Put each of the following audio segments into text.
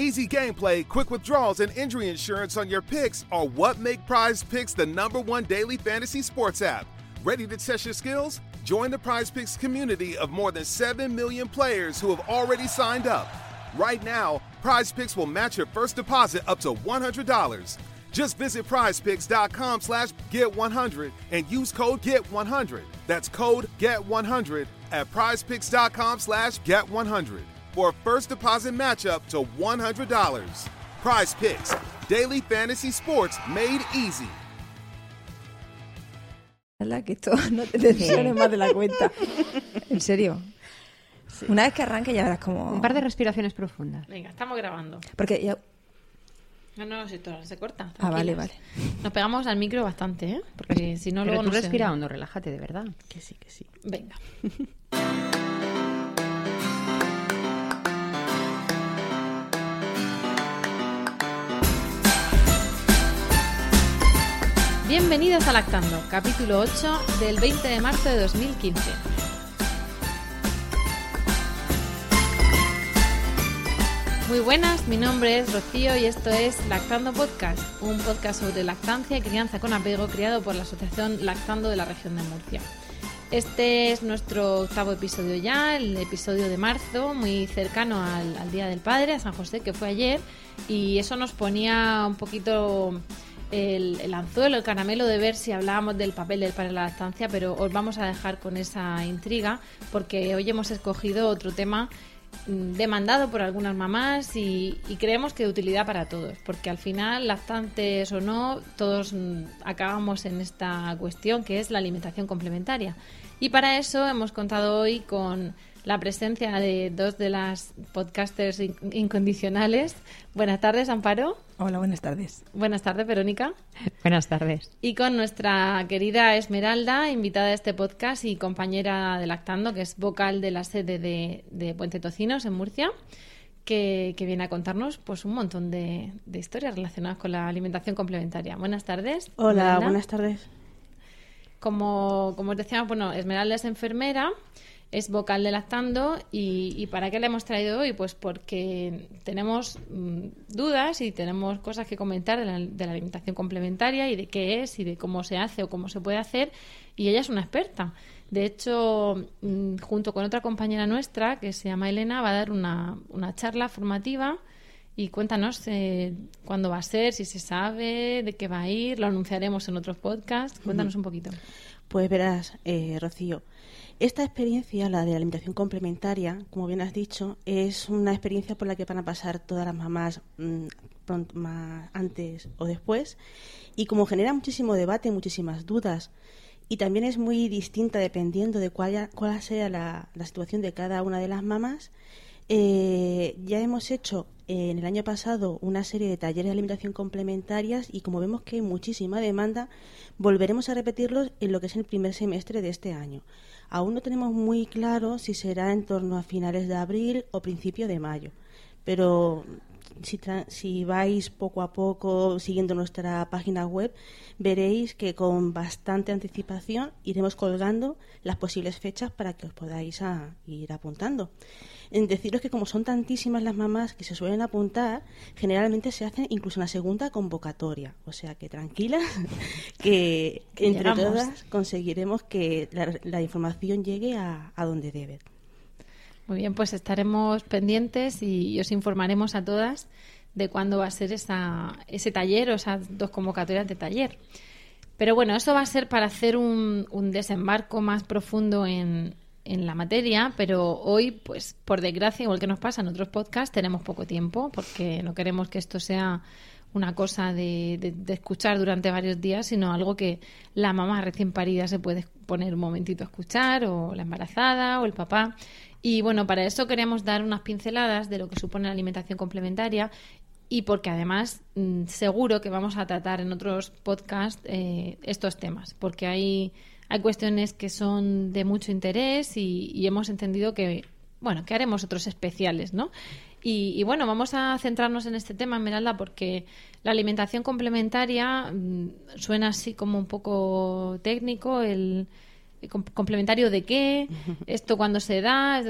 Easy gameplay, quick withdrawals, and injury insurance on your picks are what make Prize Picks the number one daily fantasy sports app. Ready to test your skills? Join the Prize Picks community of more than 7 million players who have already signed up. Right now, Prize Picks will match your first deposit up to $100. Just visit prizepicks.com slash get100 and use code GET100. That's code GET100 at prizepicks.com slash get100 for a first deposit match up to $100. Prize Picks, daily fantasy sports made easy. que esto no te tensiones más de la cuenta. En serio. Una vez que arranque ya verás como... Un par de respiraciones profundas. Venga, estamos grabando. Porque ya... No, no, si todo se corta. Ah, vale, vale. Nos pegamos al micro bastante, ¿eh? Porque si no, Pero luego tú no respira hondo, relájate, de verdad. Que sí, que sí. Venga. Bienvenidos a Lactando, capítulo 8 del 20 de marzo de 2015. Muy buenas, mi nombre es Rocío y esto es Lactando Podcast, un podcast sobre lactancia y crianza con apego creado por la Asociación Lactando de la región de Murcia. Este es nuestro octavo episodio ya, el episodio de marzo, muy cercano al, Día del Padre, a San José, que fue ayer, y eso nos ponía un poquito el, el anzuelo, el caramelo de ver si hablábamos del papel del padre en la lactancia, pero os vamos a dejar con esa intriga porque hoy hemos escogido otro tema mm, demandado por algunas mamás y, y creemos que de utilidad para todos, porque al final, lactantes o no, todos mm, acabamos en esta cuestión que es la alimentación complementaria. Y para eso hemos contado hoy con la presencia de dos de las podcasters in- incondicionales. Buenas tardes, Amparo. Hola, buenas tardes. Buenas tardes, Verónica. Buenas tardes. Y con nuestra querida Esmeralda, invitada a este podcast y compañera de Lactando, que es vocal de la sede de, de Puente Tocinos en Murcia, que, que viene a contarnos pues un montón de, de historias relacionadas con la alimentación complementaria. Buenas tardes. Hola, Esmeralda. buenas tardes. Como, como os decíamos, bueno, Esmeralda es enfermera, es vocal de Lactando y, y ¿para qué la hemos traído hoy? Pues porque tenemos mm, dudas y tenemos cosas que comentar de la, de la alimentación complementaria y de qué es y de cómo se hace o cómo se puede hacer y ella es una experta. De hecho, mm, junto con otra compañera nuestra que se llama Elena, va a dar una, una charla formativa y cuéntanos eh, cuándo va a ser, si se sabe, de qué va a ir, lo anunciaremos en otros podcasts. Cuéntanos un poquito. Pues verás, eh, Rocío, esta experiencia, la de la alimentación complementaria, como bien has dicho, es una experiencia por la que van a pasar todas las mamás mm, pronto, antes o después. Y como genera muchísimo debate, muchísimas dudas, y también es muy distinta dependiendo de cuál, cuál sea la situación de cada una de las mamás, eh, ya hemos hecho eh, en el año pasado una serie de talleres de alimentación complementarias y como vemos que hay muchísima demanda, volveremos a repetirlos en lo que es el primer semestre de este año. Aún no tenemos muy claro si será en torno a finales de abril o principio de mayo, pero si, vais poco a poco siguiendo nuestra página web, veréis que con bastante anticipación iremos colgando las posibles fechas para que os podáis ir apuntando. En deciros que como son tantísimas las mamás que se suelen apuntar, generalmente se hace incluso una segunda convocatoria. O sea que tranquilas, que, Que entre llegamos. todas conseguiremos que la, la información llegue a, a donde debe. Muy bien, pues estaremos pendientes y os informaremos a todas de cuándo va a ser esa, ese taller o esas dos convocatorias de taller. Pero bueno, eso va a ser para hacer un, un desembarco más profundo en, en la materia, pero hoy, pues por desgracia, igual que nos pasa en otros podcasts, tenemos poco tiempo porque no queremos que esto sea una cosa de, de- de escuchar durante varios días, sino algo que la mamá recién parida se puede poner un momentito a escuchar, o la embarazada, o el papá. Y bueno, para eso queríamos dar unas pinceladas de lo que supone la alimentación complementaria y porque además mm, seguro que vamos a tratar en otros podcasts eh, estos temas, porque hay, hay cuestiones que son de mucho interés y, y hemos entendido que, bueno, que haremos otros especiales, ¿no? Y, y, bueno, vamos a centrarnos en este tema, Esmeralda, porque la alimentación complementaria mm, suena así como un poco técnico, el, el complementario de qué, esto cuando se da,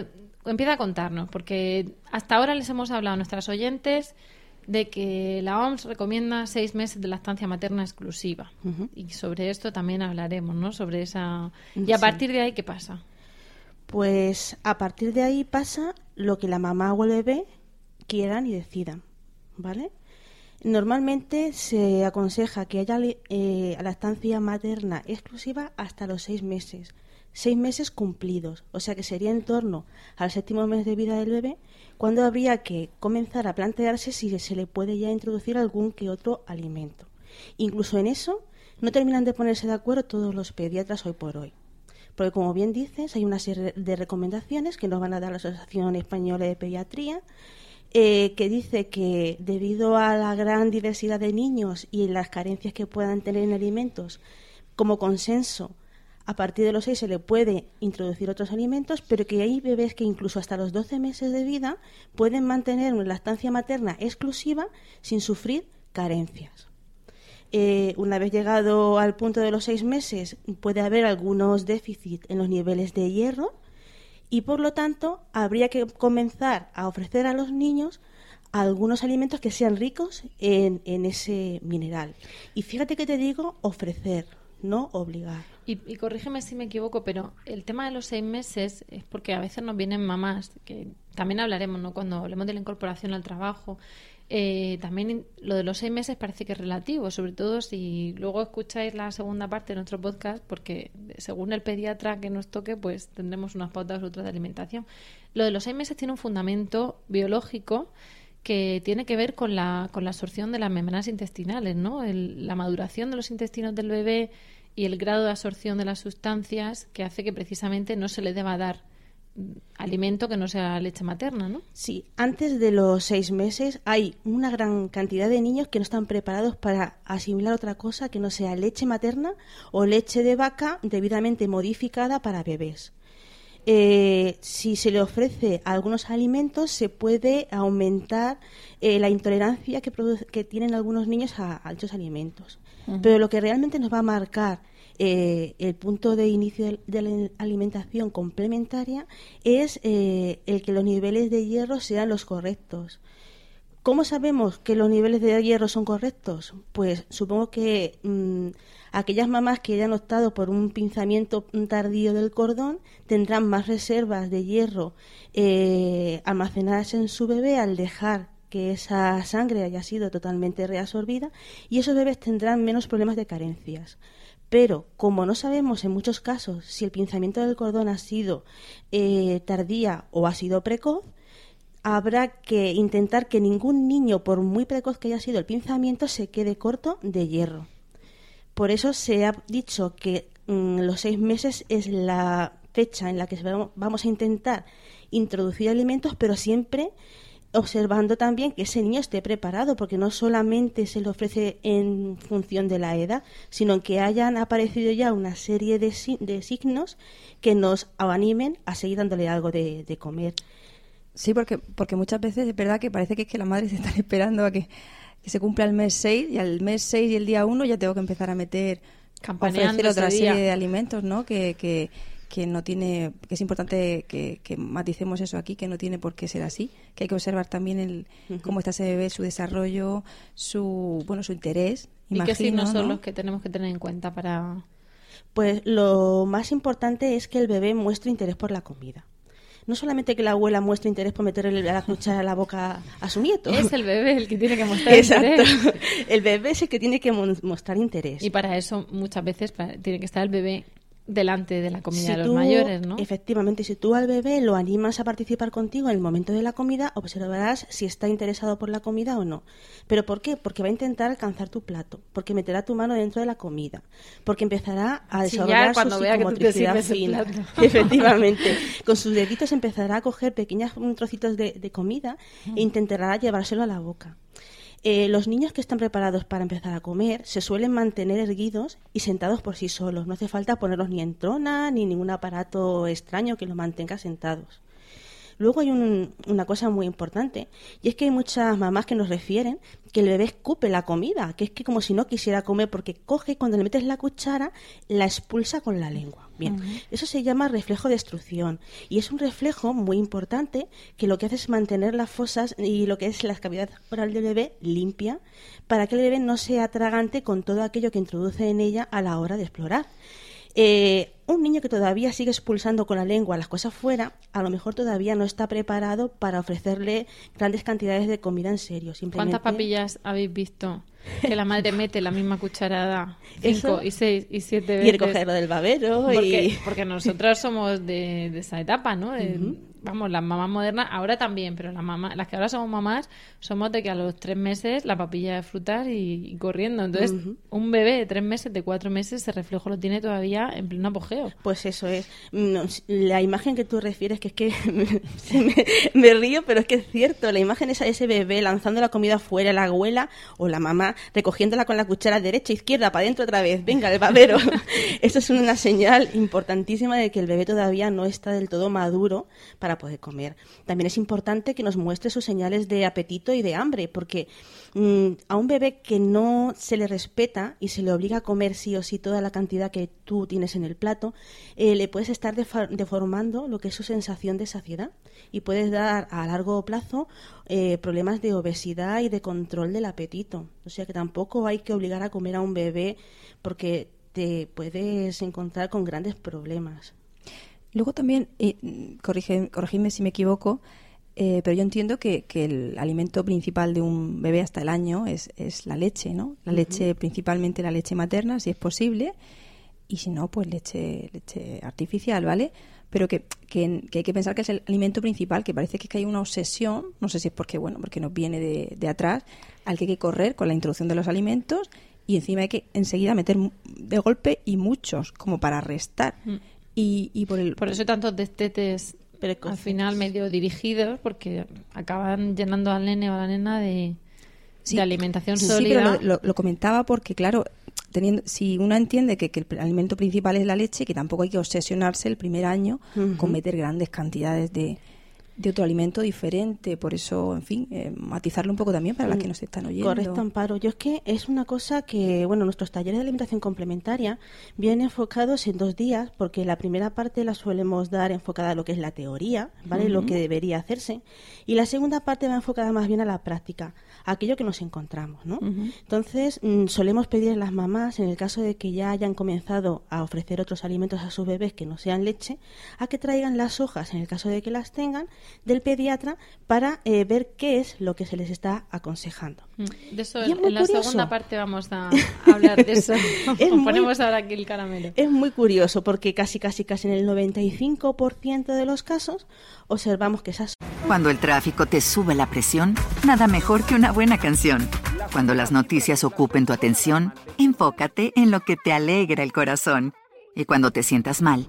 empieza a contarnos, porque hasta ahora les hemos hablado a nuestras oyentes de que la OMS recomienda seis meses de lactancia materna exclusiva. Y sobre esto también hablaremos, ¿no? Sobre esa... Y a Sí. partir de ahí, ¿qué pasa? Pues a partir de ahí pasa lo que la mamá o el bebé quieran y decidan, ¿vale? Normalmente se aconseja que haya eh, lactancia materna exclusiva hasta los seis meses, seis meses cumplidos, o sea que sería en torno al séptimo mes de vida del bebé, cuando habría que comenzar a plantearse si se le puede ya introducir algún que otro alimento. Incluso en eso no terminan de ponerse de acuerdo todos los pediatras hoy por hoy. Porque como bien dices, hay una serie de recomendaciones que nos van a dar la Asociación Española de Pediatría, eh, que dice que debido a la gran diversidad de niños y las carencias que puedan tener en alimentos, como consenso, a partir de los 6 se le puede introducir otros alimentos, pero que hay bebés que incluso hasta los 12 meses de vida pueden mantener una lactancia materna exclusiva sin sufrir carencias. Eh, una vez llegado al punto de los seis meses, puede haber algunos déficits en los niveles de hierro y, por lo tanto, habría que comenzar a ofrecer a los niños algunos alimentos que sean ricos en, en ese mineral. Y fíjate que te digo ofrecer, no obligar. Y, y corrígeme si me equivoco, pero el tema de los seis meses es porque a veces nos vienen mamás, que también hablaremos, ¿no? Cuando hablemos de la incorporación al trabajo. Eh, también lo de los seis meses parece que es relativo, sobre todo si luego escucháis la segunda parte de nuestro podcast, porque según el pediatra que nos toque, pues tendremos unas pautas u otras de alimentación. Lo de los seis meses tiene un fundamento biológico que tiene que ver con la, con la absorción de las membranas intestinales, ¿no? El- la maduración de los intestinos del bebé y el grado de absorción de las sustancias que hace que precisamente no se le deba dar mm, alimento que no sea leche materna, ¿no? Sí, antes de los seis meses hay una gran cantidad de niños que no están preparados para asimilar otra cosa que no sea leche materna o leche de vaca debidamente modificada para bebés. Eh, si se le ofrece algunos alimentos, se puede aumentar eh, la intolerancia que, que tienen algunos niños a, a dichos alimentos. Pero lo que realmente nos va a marcar eh, el punto de inicio de, de la alimentación complementaria es el que los niveles de hierro sean los correctos. ¿Cómo sabemos que los niveles de hierro son correctos? Pues supongo que mm, aquellas mamás que hayan optado por un pinzamiento tardío del cordón tendrán más reservas de hierro eh, almacenadas en su bebé al dejar que esa sangre haya sido totalmente reabsorbida y esos bebés tendrán menos problemas de carencias. Pero como no sabemos en muchos casos si el pinzamiento del cordón ha sido eh, tardía o ha sido precoz, habrá que intentar que ningún niño, por muy precoz que haya sido el pinzamiento, se quede corto de hierro. Por eso se ha dicho que mm, los seis meses es la fecha en la que vamos a intentar introducir alimentos, pero siempre observando también que ese niño esté preparado, porque no solamente se le ofrece en función de la edad, sino que hayan aparecido ya una serie de, de signos que nos animen a seguir dándole algo de, de comer. Sí, porque, porque muchas veces es verdad que parece que es que las madres están esperando a que, que se cumpla el mes 6 y al mes 6 y el día 1 ya tengo que empezar a meter, a Campaneando ofrecer otra serie día. de alimentos, ¿no? Que, que, que no tiene, que es importante que, que maticemos eso aquí, que no tiene por qué ser así, que hay que observar también el, cómo está ese bebé, su desarrollo, su, bueno, su interés, ¿Y qué imagino, signos son ¿no? los que tenemos que tener en cuenta para...? Pues lo más importante es que el bebé muestre interés por la comida. No solamente que la abuela muestre interés por meterle la cuchara a la boca a su nieto. Es el bebé el que tiene que mostrar Exacto. interés. El bebé es el que tiene que mostrar interés. Y para eso muchas veces tiene que estar el bebé delante de la comida Si de los tú- mayores, ¿no? Efectivamente, si tú al bebé lo animas a participar contigo en el momento de la comida, observarás si está interesado por la comida o no. ¿Pero por qué? Porque va a intentar alcanzar tu plato, porque meterá tu mano dentro de la comida, porque empezará a desarrollar cuando su psicomotricidad fina. Efectivamente. Con sus deditos empezará a coger pequeños trocitos de, de comida e intentará llevárselo a la boca. Eh, los niños que están preparados para empezar a comer se suelen mantener erguidos y sentados por sí solos. No hace falta ponerlos ni en trona ni ningún aparato extraño que los mantenga sentados. Luego hay una cosa muy importante, y es que hay muchas mamás que nos refieren que el bebé escupe la comida, que es que como si no quisiera comer, porque coge y cuando le metes la cuchara, la expulsa con la lengua. Bien, eso se llama reflejo de destrucción, y es un reflejo muy importante que lo que hace es mantener las fosas y lo que es la cavidad oral del bebé limpia, para que el bebé no sea tragante con todo aquello que introduce en ella a la hora de explorar. Eh, un niño que todavía sigue expulsando con la lengua las cosas fuera, a lo mejor todavía no está preparado para ofrecerle grandes cantidades de comida en serio. ¿Cuántas papillas habéis visto que la madre mete la misma cucharada cinco y seis y siete veces? Y el cogerlo del babero. Porque, porque nosotros somos de, esa etapa, ¿no? Vamos, las mamás modernas ahora también, pero las mamás, las que ahora somos mamás, somos de que a los tres meses la papilla de frutar y, corriendo. Entonces, un bebé de tres meses, de cuatro meses, ese reflejo lo tiene todavía en pleno apogeo. Pues eso es. la imagen que tú refieres, que es que me, río, pero es que es cierto. La imagen esa de ese bebé lanzando la comida fuera, la abuela o la mamá recogiéndola con la cuchara derecha, izquierda, para adentro otra vez, venga, el babero. eso es una señal importantísima de que el bebé todavía no está del todo maduro para poder comer. También es importante que nos muestre sus señales de apetito y de hambre, porque mm, a un bebé que no se le respeta y se le obliga a comer sí o sí toda la cantidad que tú tienes en el plato, eh, le puedes estar deformando lo que es su sensación de saciedad y puedes dar a largo plazo eh, problemas de obesidad y de control del apetito. O sea que tampoco hay que obligar a comer a un bebé porque te puedes encontrar con grandes problemas. Luego también, eh, corrígeme si me equivoco, eh, pero yo entiendo que, el alimento principal de un bebé hasta el año es, es la leche, ¿no? La leche, principalmente la leche materna, si es posible, y si no, pues leche, leche artificial, ¿vale? Pero que, que, hay que pensar que es el alimento principal, que parece que, es que hay una obsesión, no sé si es porque, bueno, porque nos viene de, de atrás, al que hay que correr con la introducción de los alimentos y encima hay que enseguida meter de golpe y muchos, como para restar. Mm. Y, por, el, por eso hay tantos destetes al final medio dirigidos, porque acaban llenando al nene o a la nena de, alimentación sólida. Sí, pero lo, comentaba porque, claro, teniendo si uno entiende que, el alimento principal es la leche, que tampoco hay que obsesionarse el primer año con meter grandes cantidades de, de otro alimento diferente. Por eso, en fin, eh, matizarlo un poco también para las que mm, nos están oyendo. Correcto, Amparo. Yo es que es una cosa que, bueno, nuestros talleres de alimentación complementaria vienen enfocados en dos días, porque la primera parte la solemos dar enfocada a lo que es la teoría, ¿vale? Lo que debería hacerse. Y la segunda parte va enfocada más bien a la práctica, a aquello que nos encontramos, ¿no? Entonces, mm, solemos pedir a las mamás, en el caso de que ya hayan comenzado a ofrecer otros alimentos a sus bebés que no sean leche, a que traigan las hojas, en el caso de que las tengan, del pediatra para eh, ver qué es lo que se les está aconsejando. Mm. De eso, en, la segunda parte vamos a hablar de eso. Ponemos ahora aquí el caramelo. Es muy curioso porque casi, casi, casi en el 95% de los casos observamos que esas... Cuando el tráfico te sube la presión, nada mejor que una buena canción. Cuando las noticias ocupen tu atención, enfócate en lo que te alegra el corazón. Y cuando te sientas mal,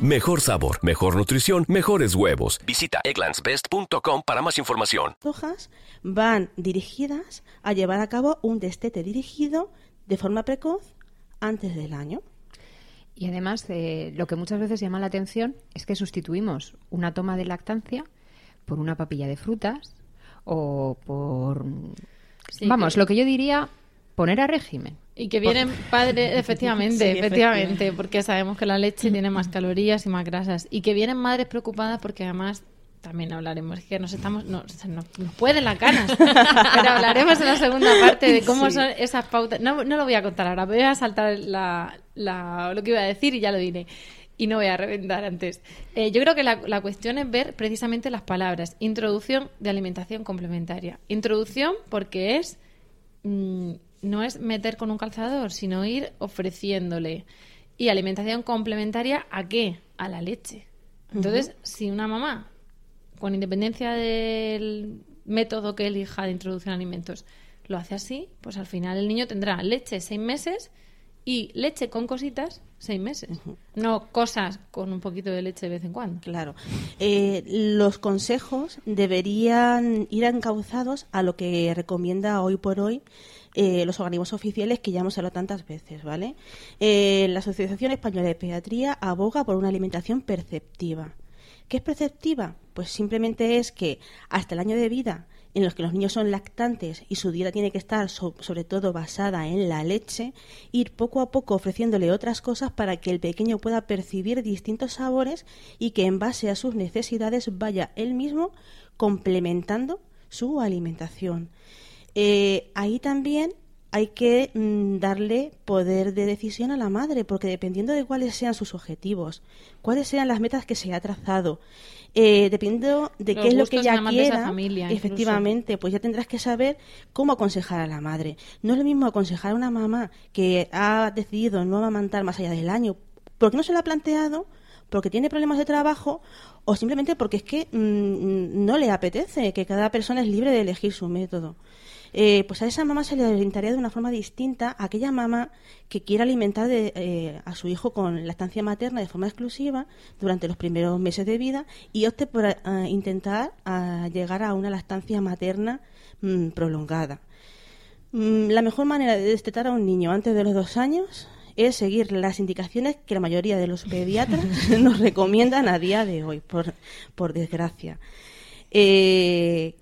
Mejor sabor, mejor nutrición, mejores huevos. Visita egglandsbest.com para más información. Hojas van dirigidas a llevar a cabo un destete dirigido de forma precoz antes del año. Y además, eh, lo que muchas veces llama la atención es que sustituimos una toma de lactancia por una papilla de frutas o por... vamos, lo que yo diría, poner a régimen. Y que vienen padres, efectivamente, efectivamente, porque sabemos que la leche tiene más calorías y más grasas. Y que vienen madres preocupadas porque además también hablaremos. Es que nos estamos, no, nos, pueden las ganas. pero hablaremos en la segunda parte de cómo son esas pautas. No, no lo voy a contar ahora, voy a saltar la, lo que iba a decir y ya lo diré. Y no voy a reventar antes. Eh, yo creo que la, la, cuestión es ver precisamente las palabras. Introducción de alimentación complementaria. Introducción porque es. Mm, no es meter con un calzador, sino ir ofreciéndole. Y alimentación complementaria a qué? A la leche. Entonces, si una mamá, con independencia del método que elija de introducción a alimentos, lo hace así, pues al final el niño tendrá leche seis meses y leche con cositas seis meses. No cosas con un poquito de leche de vez en cuando. Claro. Eh, los consejos deberían ir encauzados a lo que recomienda hoy por hoy eh, los organismos oficiales que ya hemos hablado tantas veces, ¿vale? Eh, la Asociación Española de Pediatría aboga por una alimentación perceptiva. ¿Qué es perceptiva? Pues simplemente es que hasta el año de vida en los que los niños son lactantes y su dieta tiene que estar sobre todo basada en la leche, ir poco a poco ofreciéndole otras cosas para que el pequeño pueda percibir distintos sabores y que en base a sus necesidades vaya él mismo complementando su alimentación. Eh, ahí también hay que mm, darle poder de decisión a la madre, porque dependiendo de cuáles sean sus objetivos, cuáles sean las metas que se ha trazado, eh, dependiendo de qué es lo que ella quiera, efectivamente, pues ya tendrás que saber cómo aconsejar a la madre. No es lo mismo aconsejar a una mamá que ha decidido no amamantar más allá del año, porque no se lo ha planteado, porque tiene problemas de trabajo o simplemente porque es que mm, no le apetece, que cada persona es libre de elegir su método. Eh, pues a esa mamá se le alimentaría de una forma distinta a aquella mamá que quiera alimentar eh, a su hijo con lactancia materna de forma exclusiva durante los primeros meses de vida y opte por eh, intentar llegar a una lactancia materna mm, prolongada. Mm, la mejor manera de destetar a un niño antes de los dos años es seguir las indicaciones que la mayoría de los pediatras nos recomiendan a día de hoy, por, por desgracia. Eh,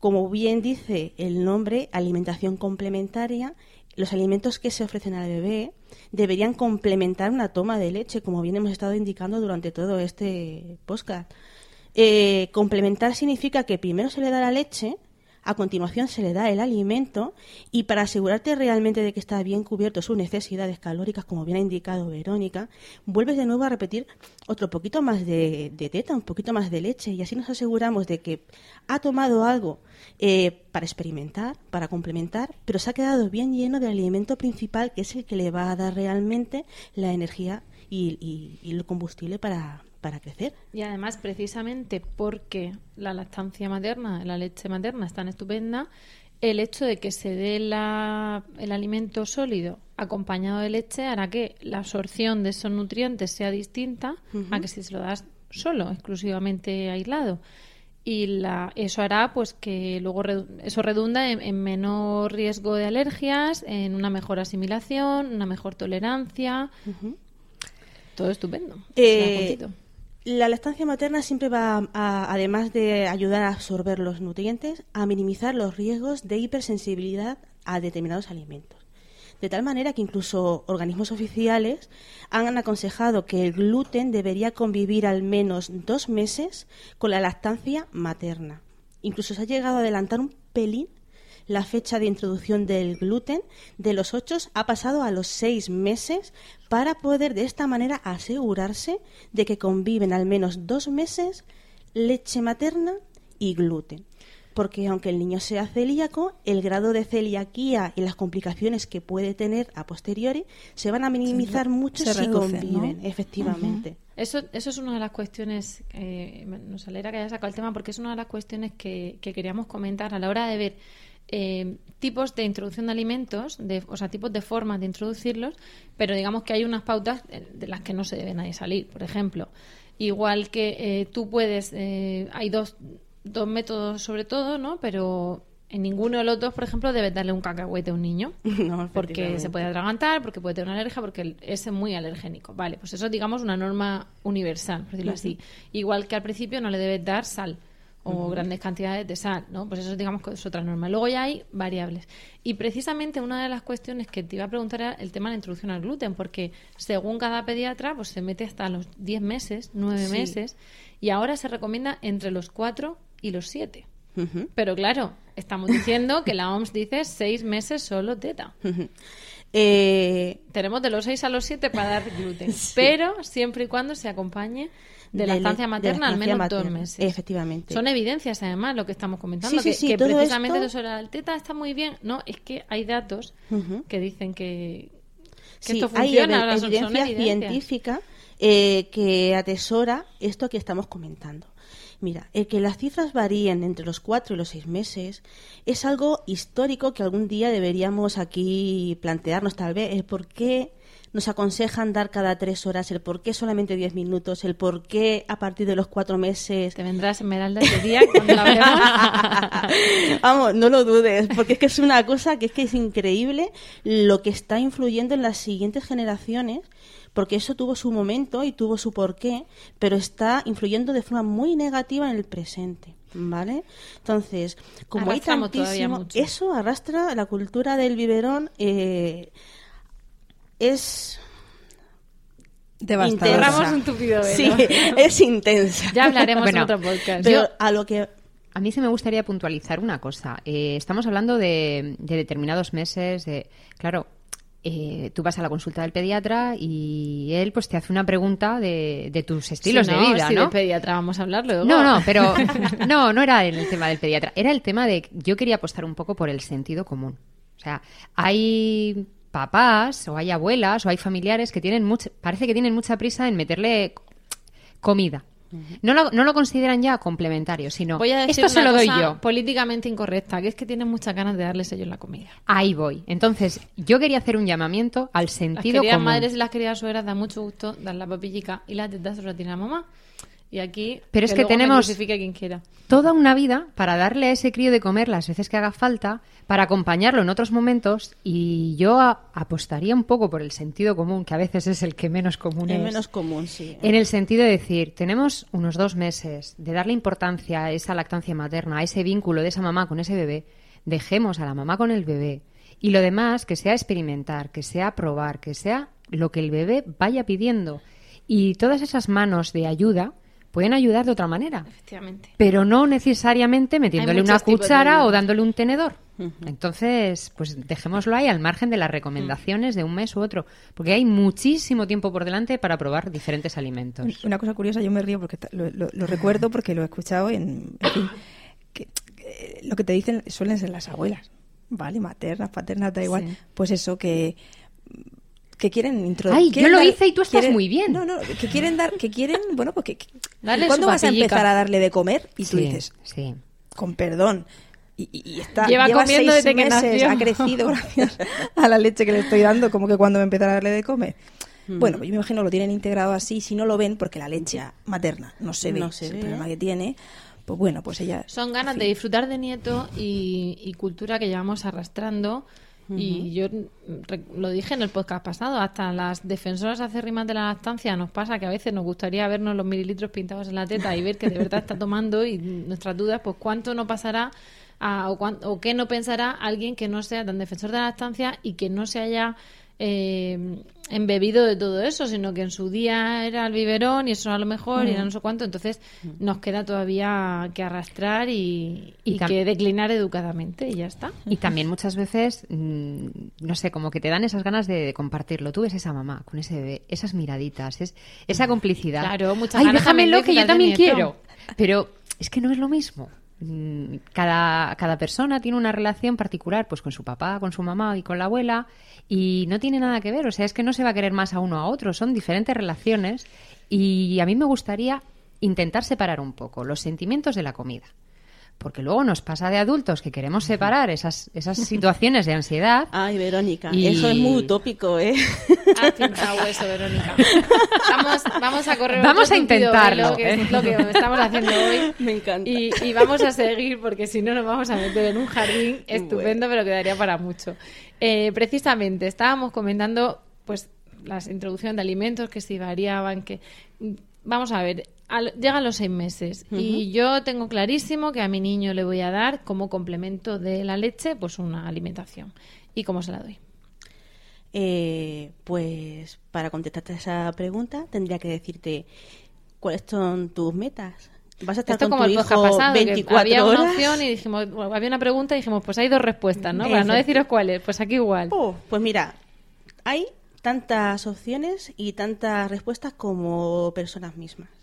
como bien dice el nombre, alimentación complementaria, los alimentos que se ofrecen al bebé deberían complementar una toma de leche, como bien hemos estado indicando durante todo este podcast. Eh, complementar significa que primero se le da la leche, a continuación se le da el alimento y para asegurarte realmente de que está bien cubierto sus necesidades calóricas, como bien ha indicado Verónica, vuelves de nuevo a repetir otro poquito más de, teta, un poquito más de leche y así nos aseguramos de que ha tomado algo eh, para experimentar, para complementar, pero se ha quedado bien lleno del alimento principal que es el que le va a dar realmente la energía y el combustible para, para crecer. Y además, precisamente porque la lactancia materna, la leche materna es tan estupenda, el hecho de que se dé la, el alimento sólido acompañado de leche hará que la absorción de esos nutrientes sea distinta a que si se lo das solo, exclusivamente aislado. Y la, eso hará pues que luego eso redunda en, menor riesgo de alergias, en una mejor asimilación, una mejor tolerancia. Todo estupendo. Eh, la lactancia materna siempre va, a, además de ayudar a absorber los nutrientes, a minimizar los riesgos de hipersensibilidad a determinados alimentos. De tal manera que incluso organismos oficiales han aconsejado que el gluten debería convivir al menos dos meses con la lactancia materna. Incluso se ha llegado a adelantar un pelín la fecha de introducción del gluten de los 8 ha pasado a los 6 meses para poder de esta manera asegurarse de que conviven al menos dos meses leche materna y gluten. Porque aunque el niño sea celíaco, el grado de celiaquía y las complicaciones que puede tener a posteriori se van a minimizar mucho si conviven, efectivamente. Eso, eso es una de las cuestiones, eh, nos alegra que haya sacado el tema porque es una de las cuestiones que, que queríamos comentar a la hora de ver eh, tipos de introducción de alimentos, de, o sea, tipos de formas de introducirlos, pero digamos que hay unas pautas de las que no se debe nadie salir. Por ejemplo, igual que eh, tú puedes, eh, hay dos, dos métodos sobre todo, ¿no? Pero en ninguno de los dos, por ejemplo, debes darle un cacahuete a un niño. porque se puede atragantar, porque puede tener una alergia, porque es muy alergénico. Vale, pues eso es, digamos, una norma universal, por decirlo así. Igual que al principio no le debes dar sal o grandes cantidades de sal, ¿no? Pues eso digamos que es otra norma. Luego ya hay variables. Y precisamente una de las cuestiones que te iba a preguntar era el tema de la introducción al gluten, porque según cada pediatra, pues se mete hasta los 10 meses, 9 meses, y ahora se recomienda entre los 4 y los 7. Pero claro, estamos diciendo que la OMS dice 6 meses solo teta. Eh, Tenemos de los 6 a los 7 para dar gluten, pero siempre y cuando se acompañe de la estancia materna al menos dos meses. Efectivamente. Son evidencias, además, lo que estamos comentando, Sí, sí, que, sí, que todo precisamente esto- dos horas al teta está muy bien. No, es que hay datos Ujú. que dicen que, que esto hay funciona. evi- ahora son- evidencia científica eh, que atesora esto que estamos comentando. Mira, el que las cifras varíen entre los cuatro y los seis meses es algo histórico que algún día deberíamos aquí plantearnos, tal vez, el por qué nos aconsejan dar cada tres horas, el por qué solamente diez minutos, el por qué a partir de los cuatro meses. Te vendrás Esmeralda ese día cuando la veremos. Vamos, no lo dudes, porque es que es una cosa que es que es increíble lo que está influyendo en las siguientes generaciones, porque eso tuvo su momento y tuvo su porqué, pero está influyendo de forma muy negativa en el presente. ¿Vale? Entonces, como hay Arrastramos todavía tantísimo, eso arrastra la cultura del biberón, eh, es Devastadora. intensa. Un tupido velo. Sí, es intensa. Ya hablaremos Bueno, en otro podcast. Pero Yo- a lo que A mí se me gustaría puntualizar una cosa. Eh, estamos hablando de, de determinados meses. De, claro, eh, tú vas a la consulta del pediatra y él pues te hace una pregunta de, de tus estilos Si de vida, si ¿no? de pediatra vamos a hablar luego. No, no, pero no, no era en el tema del pediatra. Era el tema de yo quería apostar un poco por el sentido común. O sea, hay papás o hay abuelas o hay familiares que tienen mucha, parece que tienen mucha prisa en meterle comida. No lo, no lo consideran ya complementario, sino Voy a decir esto se lo doy cosa yo. políticamente incorrecta, que es que tienen muchas ganas de darles ellos la comida. Ahí voy. Entonces, yo quería hacer un llamamiento al Las sentido queridas común. madres y las queridas suegras da mucho gusto dar la papillica y las tetas se las tiene la mamá. Y aquí Pero es que tenemos- crucifique quien quiera. toda una vida para darle a ese crío de comer las veces que haga falta, para acompañarlo en otros momentos y yo a- apostaría un poco por el sentido común, que a veces es el que menos común es es. menos común, sí. En el sentido de decir, tenemos unos dos meses de darle importancia a esa lactancia materna, a ese vínculo de esa mamá con ese bebé, dejemos a la mamá con el bebé y lo demás que sea experimentar, que sea probar, que sea lo que el bebé vaya pidiendo. Y todas esas manos de ayuda pueden ayudar de otra manera, Efectivamente. pero no necesariamente metiéndole una cuchara o dándole un tenedor. Entonces, pues dejémoslo ahí al margen de las recomendaciones de un mes u otro, porque hay muchísimo tiempo por delante para probar diferentes alimentos. Una cosa curiosa, yo me río porque lo, lo- lo recuerdo porque lo he escuchado en, en fin, que, eh, lo que te dicen suelen ser las abuelas, ¿vale? Maternas, paternas, da igual. Sí. Pues eso, que que quieren introducir. Ay, yo lo hice y tú estás muy bien. No, no, que quieren dar, que quieren, bueno, pues que, que- ¿cuándo vas a empezar a darle de comer? Y tú Sí, dices, sí. con perdón. Y, y- está, Lleva comiendo seis desde que meses, nació. ha crecido gracias a la leche que le estoy dando, como que cuando me empezara a darle de comer. Bueno, pues yo me imagino lo tienen integrado así, si no lo ven, porque la leche materna no se ve, No se es el problema que tiene, pues bueno, pues ella... Son ganas en de disfrutar de nieto y, y cultura que llevamos arrastrando. Y yo mm, lo dije en el podcast pasado, hasta las defensoras acérrimas de la lactancia nos pasa que a veces nos gustaría vernos los mililitros pintados en la teta y ver que de verdad está tomando y nuestras dudas, pues cuánto no pasará a- o, cuán- o qué no pensará alguien que no sea tan defensor de la lactancia y que no se haya eh, embebido de todo eso, sino que en su día era el biberón y eso era lo mejor y era no sé cuánto. Entonces nos queda todavía que arrastrar y, Y que declinar educadamente y ya está. Y también muchas veces, mm, no sé, como que te dan esas ganas de, de compartirlo. Tú ves esa mamá con ese bebé, esas miraditas, es, esa complicidad. Claro, muchas Ay, ganas déjamelo que yo también quiero. Pero es que no es lo mismo. Mm, Cada, cada persona tiene una relación particular, pues con su papá, con su mamá y con la abuela, y no tiene nada que ver. O sea, es que no se va a querer más a uno a otro. Son diferentes relaciones. Y a mí me gustaría intentar separar un poco los sentimientos de la comida. Porque luego nos pasa de adultos que queremos separar esas, esas situaciones de ansiedad. Ay, Verónica, Y- eso es muy utópico, ¿eh? Has pintado eso, Verónica. Vamos, vamos a correr Vamos a tupido intentarlo, velo, que ¿eh? es lo que estamos haciendo hoy. Me encanta. Y, y vamos a seguir porque si no nos vamos a meter en un jardín estupendo, pero quedaría para mucho. Eh, precisamente, estábamos comentando pues las introducciones de alimentos que si variaban, que vamos a ver, llegan los seis meses y yo tengo clarísimo que a mi niño le voy a dar como complemento de la leche pues una alimentación. ¿Y cómo se la doy? Eh, pues para contestarte esa pregunta tendría que decirte cuáles son tus metas. ¿Vas a estar Esto como el pasado, 24 había una opción y dijimos, había una pregunta y dijimos, pues hay dos respuestas, ¿no? Para no deciros cuáles, pues aquí igual. Oh, pues mira, hay tantas opciones y tantas respuestas como personas mismas.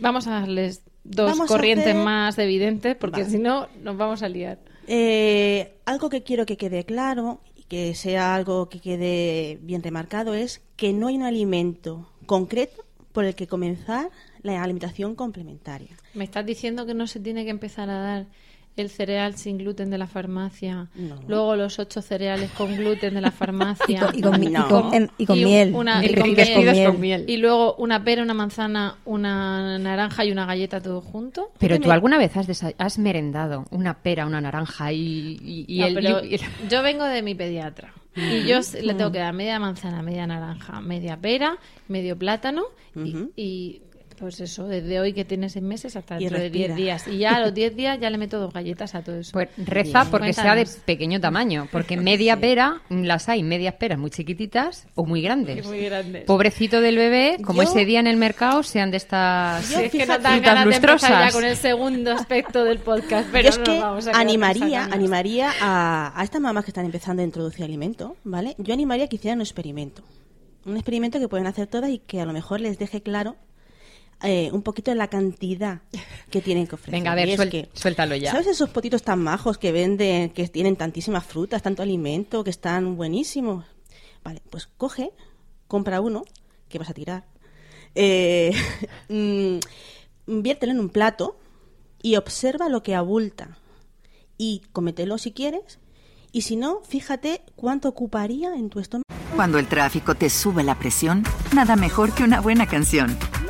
Vamos a darles dos corrientes más evidentes porque si no nos vamos a liar. Eh, algo que quiero que quede claro y que sea algo que quede bien remarcado es que no hay un alimento concreto por el que comenzar la alimentación complementaria. ¿Me estás diciendo que no se tiene que empezar a dar el cereal sin gluten de la farmacia, luego los ocho cereales con gluten de la farmacia. Y con, miel, y, luego una pera, una manzana, una naranja y una galleta todo junto. Pero tú alguna vez has, has merendado una pera, una naranja y, el, yo vengo de mi pediatra. Y yo le tengo que dar media manzana, media naranja, media pera, medio plátano y pues eso, desde hoy que tienes seis meses hasta dentro de 10 días. Y ya a los 10 días ya le meto dos galletas a todo eso. Pues reza porque sea de pequeño tamaño, porque media pera, las hay medias peras muy chiquititas o muy grandes. Muy grandes. Pobrecito del bebé, como ese día en el mercado sean de estas sí, es que no dan ganas lustrosas. De ya con el segundo aspecto del podcast, pero es que animaría, animaría a, a estas mamás que están empezando a introducir alimento, ¿vale? Yo animaría que hicieran un experimento. Un experimento que pueden hacer todas y que a lo mejor les deje claro eh, un poquito de la cantidad que tienen que ofrecer. Venga, a ver, suéltalo ya. ¿Sabes esos potitos tan majos que venden, que tienen tantísimas frutas, tanto alimento, que están buenísimos? Vale, pues coge, compra uno, que vas a tirar, eh, mm, viértelo en un plato y observa lo que abulta. Y cómetelo si quieres, y si no, fíjate cuánto ocuparía en tu estómago. Cuando el tráfico te sube la presión, nada mejor que una buena canción.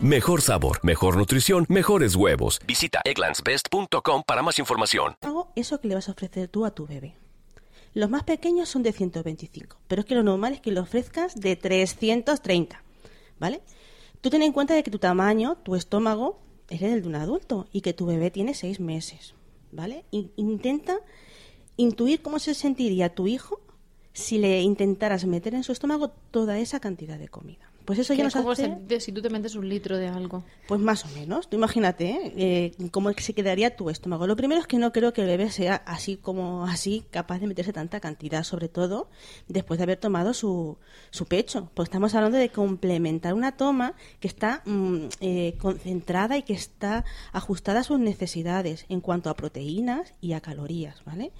Mejor sabor, mejor nutrición, mejores huevos. Visita egglandsbest.com para más información. Eso que le vas a ofrecer tú a tu bebé. Los más pequeños son de 125, pero es que lo normal es que lo ofrezcas de 330, ¿vale? Tú ten en cuenta de que tu tamaño, tu estómago, es el de un adulto y que tu bebé tiene 6 meses, ¿vale? intenta intuir cómo se sentiría tu hijo si le intentaras meter en su estómago toda esa cantidad de comida. Pues eso ya nos hace... si tú te metes un litro de algo. Pues más o menos. Tú imagínate ¿eh? cómo se quedaría tu estómago. Lo primero es que no creo que el bebé sea así como así capaz de meterse tanta cantidad, sobre todo después de haber tomado su, su pecho. Pues estamos hablando de complementar una toma que está mm, eh, concentrada y que está ajustada a sus necesidades en cuanto a proteínas y a calorías, ¿vale?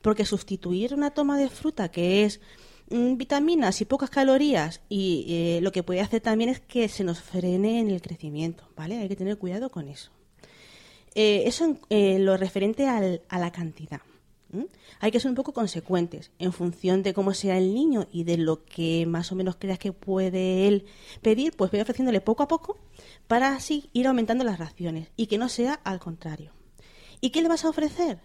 Porque sustituir una toma de fruta que es vitaminas y pocas calorías y eh, lo que puede hacer también es que se nos frene en el crecimiento, ¿vale? Hay que tener cuidado con eso. Eh, eso en eh, lo referente al, a la cantidad. Hay que ser un poco consecuentes en función de cómo sea el niño y de lo que más o menos creas que puede él pedir, pues voy ofreciéndole poco a poco para así ir aumentando las raciones y que no sea al contrario. ¿Y qué le vas a ofrecer?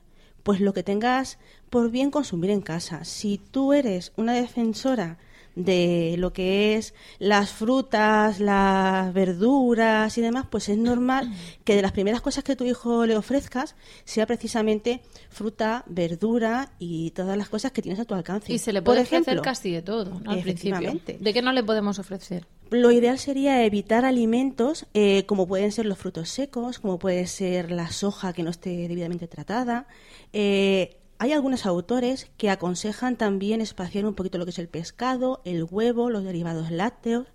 Pues lo que tengas por bien consumir en casa. Si tú eres una defensora de lo que es las frutas, las verduras y demás, pues es normal que de las primeras cosas que tu hijo le ofrezcas sea precisamente fruta, verdura y todas las cosas que tienes a tu alcance. Y se le puede ofrecer casi de todo, al principio. ¿De qué no le podemos ofrecer? Lo ideal sería evitar alimentos eh, como pueden ser los frutos secos, como puede ser la soja que no esté debidamente tratada, eh, hay algunos autores que aconsejan también espaciar un poquito lo que es el pescado, el huevo, los derivados lácteos.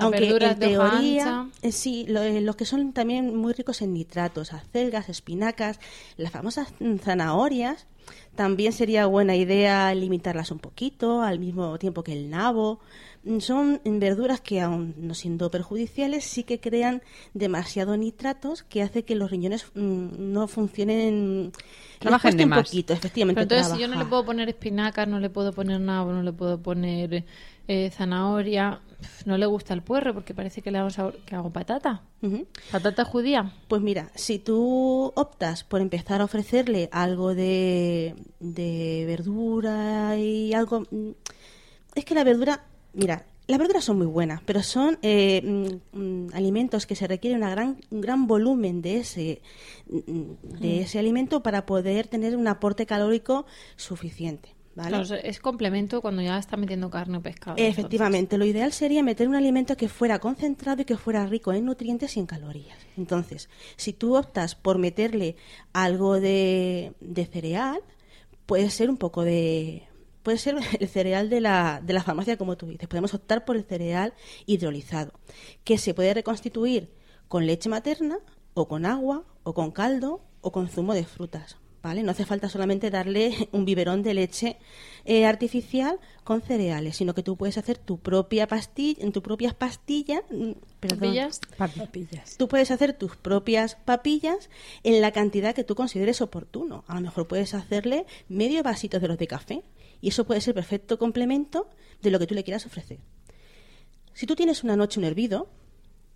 aunque en teoría, eh, sí, eh, los que son también muy ricos en nitratos, acelgas, espinacas, las famosas zanahorias, también sería buena idea limitarlas un poquito, al mismo tiempo que el nabo. Mm, son verduras que, aun no siendo perjudiciales, sí que crean demasiado nitratos que hace que los riñones mm, no funcionen. Trabajen de un poquito, efectivamente. entonces, si yo no le puedo poner espinacas, no le puedo poner nabo, no le puedo poner eh, zanahoria, no le gusta el puerro porque parece que le hago sabor, que hago patata. ¿Patata judía? Pues mira, si tú optas por empezar a ofrecerle algo de, de verdura y algo... Mm, es que la verdura, mira, las verduras son muy buenas, pero son eh, mm, mm, alimentos que se requiere una gran, un gran volumen de ese, de ese alimento para poder tener un aporte calórico suficiente es complemento cuando ya está metiendo carne o pescado. Efectivamente, lo ideal sería meter un alimento que fuera concentrado y que fuera rico en nutrientes y en calorías. Entonces, si tú optas por meterle algo de, de cereal, puede ser un poco de... Puede ser el cereal de la, de la farmacia, como tú dices. Podemos optar por el cereal hidrolizado, que se puede reconstituir con leche materna, o con agua, o con caldo, o con zumo de frutas. No hace falta solamente darle un biberón de leche eh, artificial con cereales, sino que tú puedes hacer tu propia pastilla, en tus propias pastillas, mm, papillas, papillas. Tú puedes hacer tus propias papillas en la cantidad que tú consideres oportuno. A lo mejor puedes hacerle medio vasito de los de café y eso puede ser perfecto complemento de lo que tú le quieras ofrecer. Si tú tienes una noche un hervido,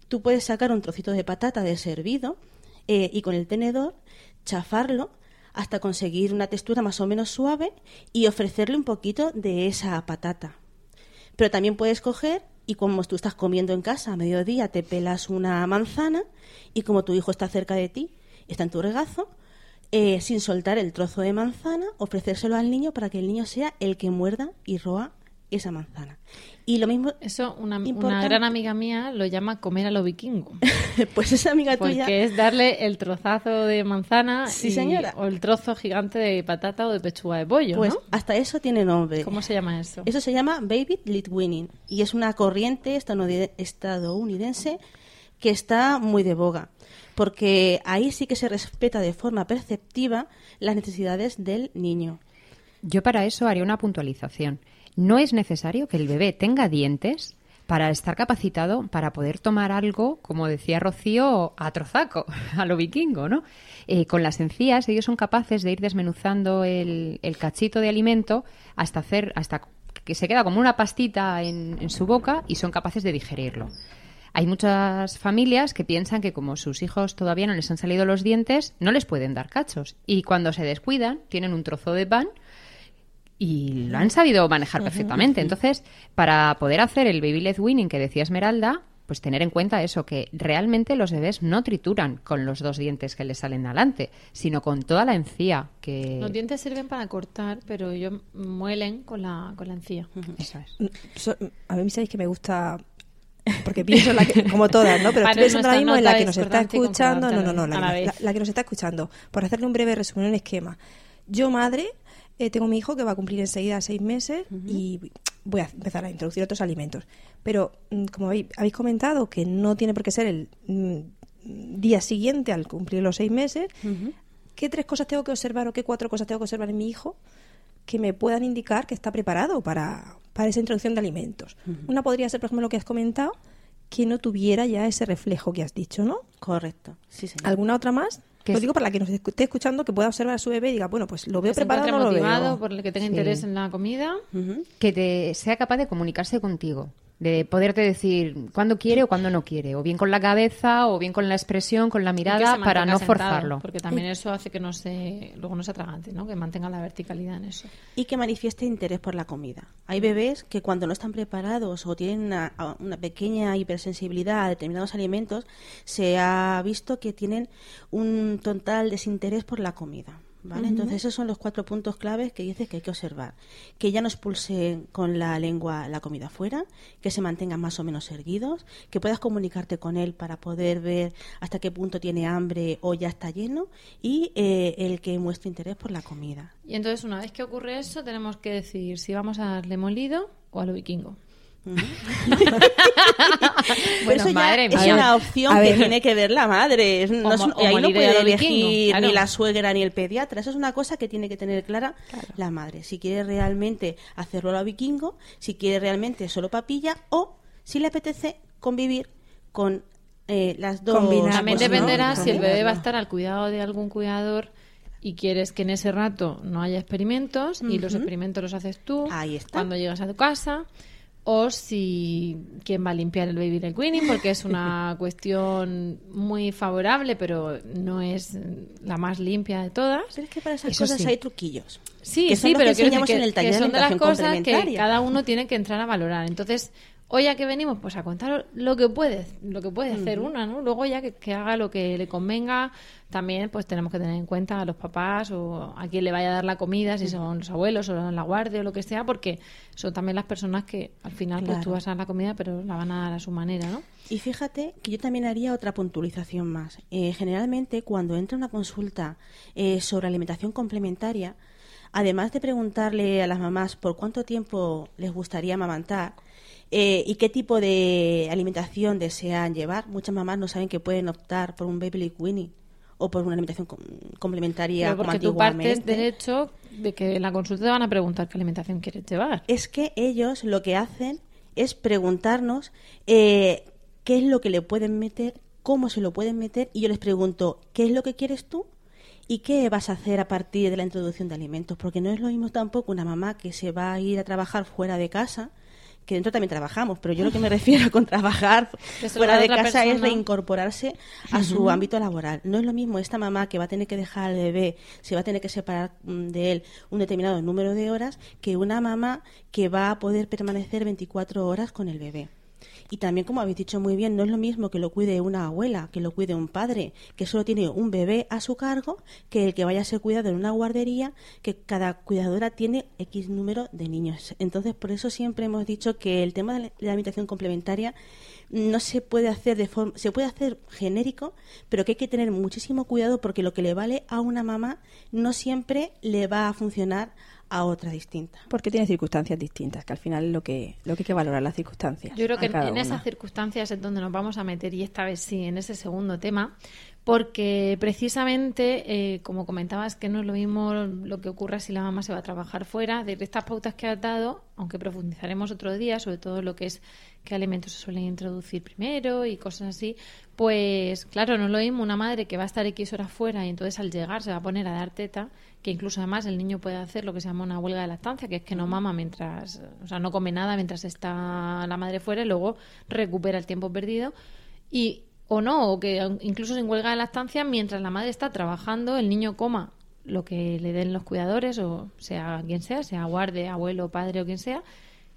tú puedes sacar un trocito de patata de ese hervido eh, y con el tenedor chafarlo hasta conseguir una textura más o menos suave y ofrecerle un poquito de esa patata. Pero también puedes coger y como tú estás comiendo en casa a mediodía te pelas una manzana y como tu hijo está cerca de ti, está en tu regazo, eh, sin soltar el trozo de manzana, ofrecérselo al niño para que el niño sea el que muerda y roa esa manzana. Y lo mismo. Eso, una, gran amiga mía lo llama comer a lo vikingo. pues esa amiga tuya. Porque es darle el trozazo de manzana. Sí, señora. O el trozo gigante de patata o de pechuga de pollo. Pues hasta eso tiene nombre. ¿Cómo se llama eso? Eso se llama Baby Lead Winning. Y es una corriente estadounidense que está muy de boga. Porque ahí sí que se respeta de forma perceptiva las necesidades del niño. Yo para eso haría una puntualización no es necesario que el bebé tenga dientes para estar capacitado para poder tomar algo, como decía Rocío, a trozaco, a lo vikingo, ¿no? Eh, con las encías ellos son capaces de ir desmenuzando el, cachito de alimento hasta hacer, hasta que se queda como una pastita en, en su boca y son capaces de digerirlo. Hay muchas familias que piensan que como sus hijos todavía no les han salido los dientes, no les pueden dar cachos. Y cuando se descuidan, tienen un trozo de pan y lo han sabido manejar perfectamente. Entonces, para poder hacer el baby led winning que decía Esmeralda, pues tener en cuenta eso, que realmente los bebés no trituran con los dos dientes que les salen adelante, sino con toda la encía. Que... Los dientes sirven para cortar, pero ellos muelen con la, con la encía. Eso es. a mí sabéis que me gusta porque pienso la que, como todas, ¿no? Pero estoy pensando ahora mismo en la que nos está escuchando, no, no, no, la, la, que nos está escuchando. Por hacerle un breve resumen, un esquema. Yo, madre, eh, tengo mi hijo que va a cumplir enseguida seis meses y voy a empezar a introducir otros alimentos. Pero, mm, como habéis, comentado, que no tiene por qué ser el mm, día siguiente al cumplir los seis meses, ¿qué tres cosas tengo que observar o qué cuatro cosas tengo que observar en mi hijo que me puedan indicar que está preparado para, para esa introducción de alimentos? Una podría ser, por ejemplo, lo que has comentado, que no tuviera ya ese reflejo que has dicho, ¿no? Correcto. Sí, ¿Alguna otra más? Lo digo para la que nos esté escuchando, que pueda observar a su bebé y diga, bueno, pues lo veo preparado, no lo veo. por el que tenga interés en la comida. Que te sea capaz de comunicarse contigo de poderte decir cuándo quiere o cuándo no quiere, o bien con la cabeza, o bien con la expresión, con la mirada, para no forzarlo. Porque también eso hace que no se, luego no se atragante, ¿no? que mantenga la verticalidad en eso. Y que manifieste interés por la comida. Hay bebés que cuando no están preparados o tienen una, una pequeña hipersensibilidad a determinados alimentos, se ha visto que tienen un total desinterés por la comida. ¿Vale? Entonces esos son los cuatro puntos claves que dices que hay que observar. Que ya no expulse con la lengua la comida afuera, que se mantengan más o menos erguidos, que puedas comunicarte con él para poder ver hasta qué punto tiene hambre o ya está lleno y eh, el que muestre interés por la comida. Y entonces una vez que ocurre eso tenemos que decidir si vamos a darle molido o a lo vikingo. bueno, eso ya es una opción que tiene que ver la madre. No ahí no puede elegir ni la suegra ni el pediatra. Eso es una cosa que tiene que tener clara la madre. Si quiere realmente hacerlo a vikingo, si quiere realmente solo papilla o si le apetece convivir con eh, las dos. También dependerá si el bebé va a estar al cuidado de algún cuidador y quieres que en ese rato no haya experimentos y los experimentos los haces tú cuando llegas a tu casa o si quién va a limpiar el baby del queening porque es una cuestión muy favorable pero no es la más limpia de todas. Pero es que para esas cosas hay truquillos. Sí sí pero que, en el taller son de las cosas que cada uno tiene que entrar a valorar. Entonces Hoy a que venimos, pues a contar lo que puede, lo que puede hacer una, ¿no? Luego ya que, haga lo que le convenga, también pues tenemos que tener en cuenta a los papás o a quien le vaya a dar la comida, si son los abuelos o la guardia o lo que sea, porque son también las personas que al final pues tú vas a dar la comida, pero la van a dar a su manera, ¿no? Y fíjate que yo también haría otra puntualización más. Eh, generalmente cuando entra una consulta eh, sobre alimentación complementaria, además de preguntarle a las mamás por cuánto tiempo les gustaría amamantar, eh, y qué tipo de alimentación desean llevar. Muchas mamás no saben que pueden optar por un baby Winnie o por una alimentación complementaria Pero porque tú partes del hecho de que en la consulta te van a preguntar qué alimentación quieres llevar. Es que ellos lo que hacen es preguntarnos eh, qué es lo que le pueden meter, cómo se lo pueden meter, y yo les pregunto, ¿qué es lo que quieres tú? ¿Y qué vas a hacer a partir de la introducción de alimentos? Porque no es lo mismo tampoco una mamá que se va a ir a trabajar fuera de casa que dentro también trabajamos, pero yo lo que me refiero con trabajar fuera de casa es reincorporarse a su ámbito laboral. No es lo mismo esta mamá que va a tener que dejar al bebé, se va a tener que separar mm, de él un determinado número de horas, que una mamá que va a poder permanecer 24 horas con el bebé. Y también, como habéis dicho muy bien, no es lo mismo que lo cuide una abuela, que lo cuide un padre, que solo tiene un bebé a su cargo, que el que vaya a ser cuidado en una guardería, que cada cuidadora tiene X número de niños. Entonces, por eso siempre hemos dicho que el tema de la alimentación complementaria no se puede hacer de forma, se puede hacer genérico, pero que hay que tener muchísimo cuidado porque lo que le vale a una mamá no siempre le va a funcionar a otra distinta. Porque tiene circunstancias distintas, que al final es lo que, lo que hay que valorar, las circunstancias. Yo creo que en, esas circunstancias es donde nos vamos a meter, y esta vez sí, en ese segundo tema, porque precisamente, eh, como comentabas, que no es lo mismo lo que ocurra si la mamá se va a trabajar fuera, de estas pautas que has dado, aunque profundizaremos otro día, sobre todo lo que es qué alimentos se suelen introducir primero y cosas así, pues claro, no es lo mismo una madre que va a estar X horas fuera y entonces al llegar se va a poner a dar teta, que incluso además el niño puede hacer lo que se llama una huelga de lactancia, que es que no mama mientras, o sea, no come nada mientras está la madre fuera y luego recupera el tiempo perdido. Y o no, o que incluso sin huelga de lactancia, mientras la madre está trabajando, el niño coma lo que le den los cuidadores, o sea quien sea, sea guarde, abuelo, padre o quien sea,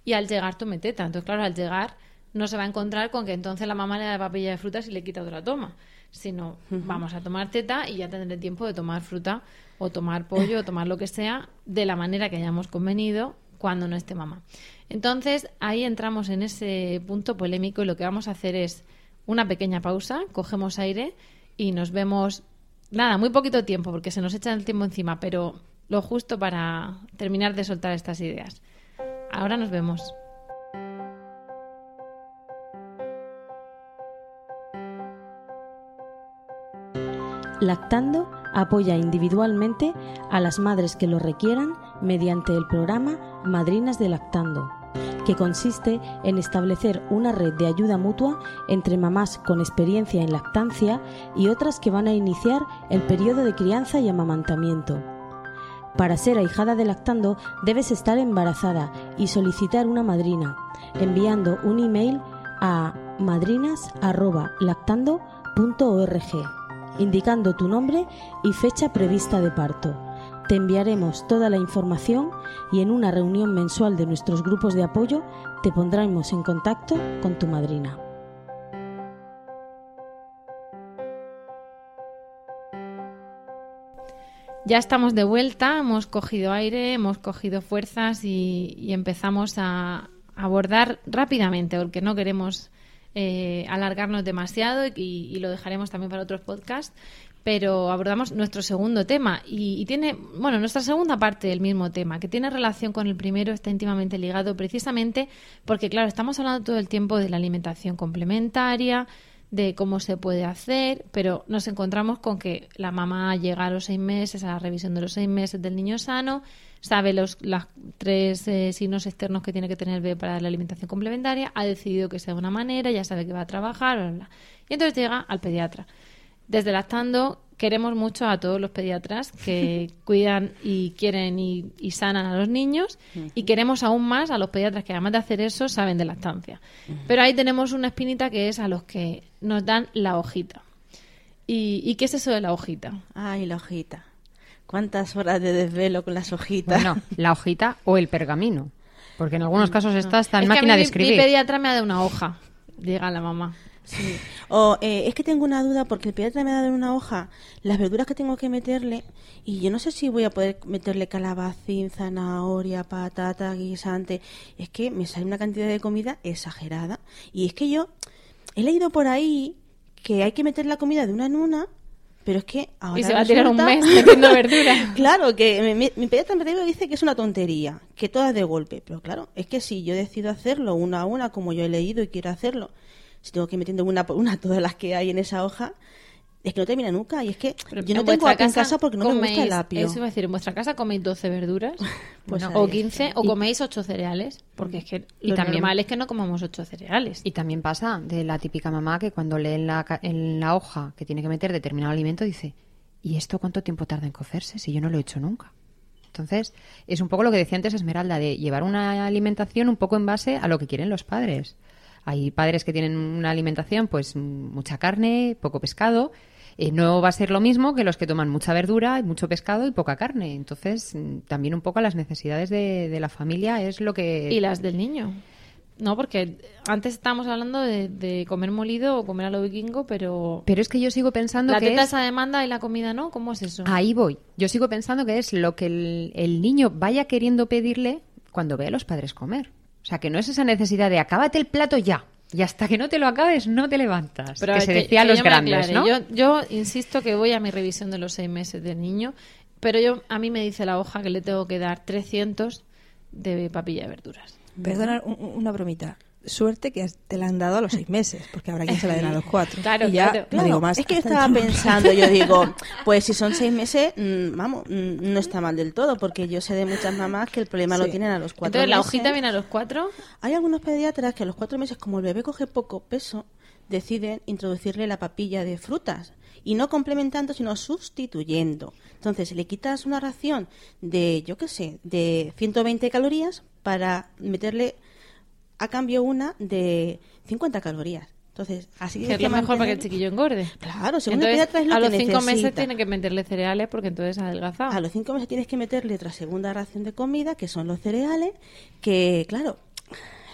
y al llegar tome teta. Entonces, claro, al llegar no se va a encontrar con que entonces la mamá le da papilla de frutas y le quita otra toma, sino vamos a tomar teta y ya tendré tiempo de tomar fruta o tomar pollo o tomar lo que sea de la manera que hayamos convenido cuando no esté mamá. Entonces, ahí entramos en ese punto polémico y lo que vamos a hacer es una pequeña pausa, cogemos aire y nos vemos, nada, muy poquito tiempo porque se nos echa el tiempo encima, pero lo justo para terminar de soltar estas ideas. Ahora nos vemos. Lactando apoya individualmente a las madres que lo requieran mediante el programa Madrinas de Lactando, que consiste en establecer una red de ayuda mutua entre mamás con experiencia en lactancia y otras que van a iniciar el periodo de crianza y amamantamiento. Para ser ahijada de lactando debes estar embarazada y solicitar una madrina, enviando un email a madrinas.lactando.org, indicando tu nombre y fecha prevista de parto. Te enviaremos toda la información y en una reunión mensual de nuestros grupos de apoyo te pondremos en contacto con tu madrina. Ya estamos de vuelta, hemos cogido aire, hemos cogido fuerzas y, empezamos a abordar rápidamente, porque no queremos eh, alargarnos demasiado y, lo dejaremos también para otros podcasts. Pero abordamos nuestro segundo tema y, tiene, bueno, nuestra segunda parte del mismo tema, que tiene relación con el primero, está íntimamente ligado precisamente porque, claro, estamos hablando todo el tiempo de la alimentación complementaria, de cómo se puede hacer, pero nos encontramos con que la mamá llega a los seis meses, a la revisión de los seis meses del niño sano, sabe los las tres eh, signos externos que tiene que tener para la alimentación complementaria, ha decidido que sea de una manera, ya sabe que va a trabajar, bla, bla. y entonces llega al pediatra. Desde lactando queremos mucho a todos los pediatras que cuidan y quieren y, sanan a los niños y queremos aún más a los pediatras que además de hacer eso saben de lactancia. Pero ahí tenemos una espinita que es a los que nos dan la hojita. ¿Y, qué es eso de la hojita? Ay, la hojita. ¿Cuántas horas de desvelo con las hojitas? Bueno, la hojita o el pergamino. Porque en algunos casos está hasta en máquina de escribir. Mi pediatra me ha dado una hoja, llega la mamá. Sí. O eh, es que tengo una duda porque el pediatra me ha dado una hoja las verduras que tengo que meterle y yo no sé si voy a poder meterle calabacín, zanahoria, patata, guisante. Es que me sale una cantidad de comida exagerada. Y es que yo he leído por ahí que hay que meter la comida de una en una pero es que ahora. Y se va a tirar un mes metiendo verduras. claro, que mi, mi pediatra me dice que es una tontería, que todas de golpe. Pero claro, es que si yo decido hacerlo una a una, como yo he leído y quiero hacerlo, si tengo que ir metiendo una por una todas las que hay en esa hoja, es que no termina nunca. Y es que yo no tengo aquí en casa porque no me gusta el apio. Eso iba a decir, en vuestra casa coméis 12 verduras, pues o 15, o coméis 8 cereales, porque es que y lo también, normal es que no comamos 8 cereales. Y también pasa de la típica mamá que cuando lee en la, en la hoja que tiene que meter determinado alimento dice, ¿y esto cuánto tiempo tarda en cocerse si yo no lo he hecho nunca? Entonces, es un poco lo que decía antes Esmeralda, de llevar una alimentación un poco en base a lo que quieren los padres. Hay padres que tienen una alimentación, pues mucha carne, poco pescado. Eh, no va a ser lo mismo que los que toman mucha verdura, mucho pescado y poca carne. Entonces, mm, también un poco las necesidades de, la familia es lo que... Y las del niño. No, porque antes estábamos hablando de, comer molido o comer a lo vikingo, pero... Pero es que yo sigo pensando la que teta esa demanda y la comida no. ¿Cómo es eso? Ahí voy. Yo sigo pensando que es lo que el, el niño vaya queriendo pedirle cuando ve a los padres comer. O sea, que no es esa necesidad de acábate el plato ya. Y hasta que no te lo acabes, no te levantas. Pero que se decía a los grandes, ¿no? Yo, yo insisto que voy a mi revisión de los seis meses del niño, pero yo a mí me dice la hoja que le tengo que dar 300 de papilla de verduras. Perdona, una bromita suerte que te la han dado a los seis meses, porque habrá quien se la den a los cuatro. Claro, ya, No digo más. Es que estaba pensando, yo digo, pues si son seis meses, mm, vamos, mm, no está mal del todo, porque yo sé de muchas mamás que el problema lo tienen a los cuatro Entonces, ¿la hojita viene a los cuatro? Hay algunos pediatras que a los cuatro meses, como el bebé coge poco peso, deciden introducirle la papilla de frutas y no complementando, sino sustituyendo. Entonces, le quitas una ración de, yo qué sé, de 120 calorías para meterle a cambio una de 50 calorías. Entonces, así que es lo mejor para que el chiquillo engorde. Claro, según el pediatra es lo A los cinco meses tiene que meterle cereales porque entonces adelgaza. A los cinco meses tienes que meterle otra segunda ración de comida, que son los cereales, que, claro,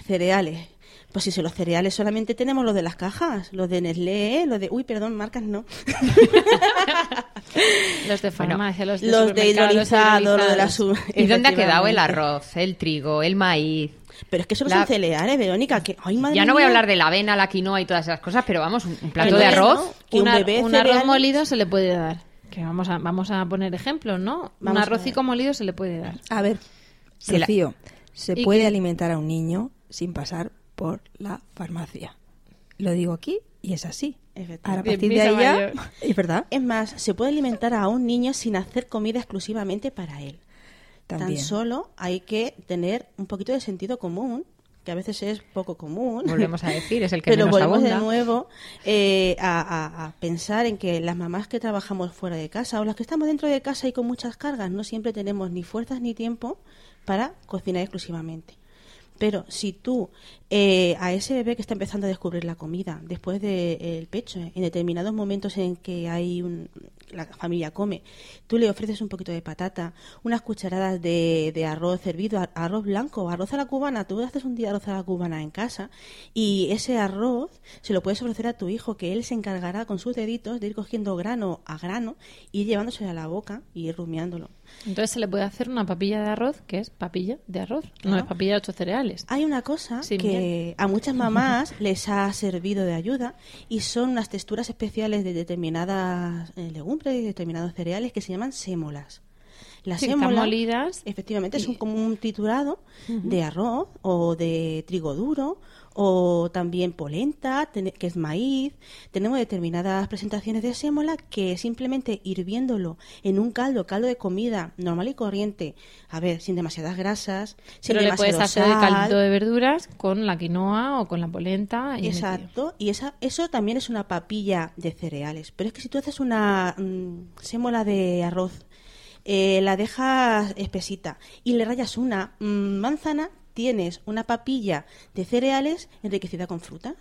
cereales. Pues si son los cereales solamente tenemos los de las cajas, los de Nestlé, los de... Uy, perdón, marcas no. los de farmacia, los de Los de hidrolizado, los de la ¿Y dónde ha quedado el arroz, el trigo, el maíz? Pero es que solo son cereales, Verónica. Que, ya no voy a hablar de la avena, la quinoa y todas esas cosas, pero vamos, un, plato de arroz. un, arroz molido se le puede dar. Que vamos a, vamos a poner ejemplos, ¿no? un arrocico molido se le puede dar. A ver, Rocío, se puede alimentar a un niño sin pasar por la farmacia. Lo digo aquí y es así. A partir de ahí es verdad. Es más, se puede alimentar a un niño sin hacer comida exclusivamente para él. Tan solo hay que tener un poquito de sentido común que a veces es poco común. Volvemos a decir, es el que Pero volvemos de nuevo eh, a, pensar en que las mamás que trabajamos fuera de casa o las que estamos dentro de casa y con muchas cargas no siempre tenemos ni fuerzas ni tiempo para cocinar exclusivamente. Pero si tú eh, a ese bebé que está empezando a descubrir la comida después del pecho, en determinados momentos en que hay un, la familia come, tú le ofreces un poquito de patata, unas cucharadas de, de arroz hervido, arroz blanco, arroz a la cubana, tú haces un día arroz a la cubana en casa y ese arroz se lo puedes ofrecer a tu hijo, que él se encargará con sus deditos de ir cogiendo grano a grano y llevándose a la boca y ir rumiándolo. Entonces se le puede hacer una papilla de arroz, que es papilla de arroz, no es papilla de ocho cereales. Hay una cosa que a muchas mamás les ha servido de ayuda y son unas texturas especiales de determinadas eh, legumbres y determinados cereales que se llaman sémolas. Las sémolas, molidas. Efectivamente, es un, como un triturado de arroz o de trigo duro o también polenta, que es maíz. Tenemos determinadas presentaciones de sémola que simplemente hirviéndolo en un caldo, caldo de comida normal y corriente, a ver, sin demasiadas grasas, Pero le puedes hacer el caldo de verduras con la quinoa o con la polenta. Exacto, y esa, eso también es una papilla de cereales. Pero es que si tú haces una mm, sémola de arroz, eh, la dejas espesita y le rayas una mm, manzana, tienes una papilla de cereales enriquecida con fruta.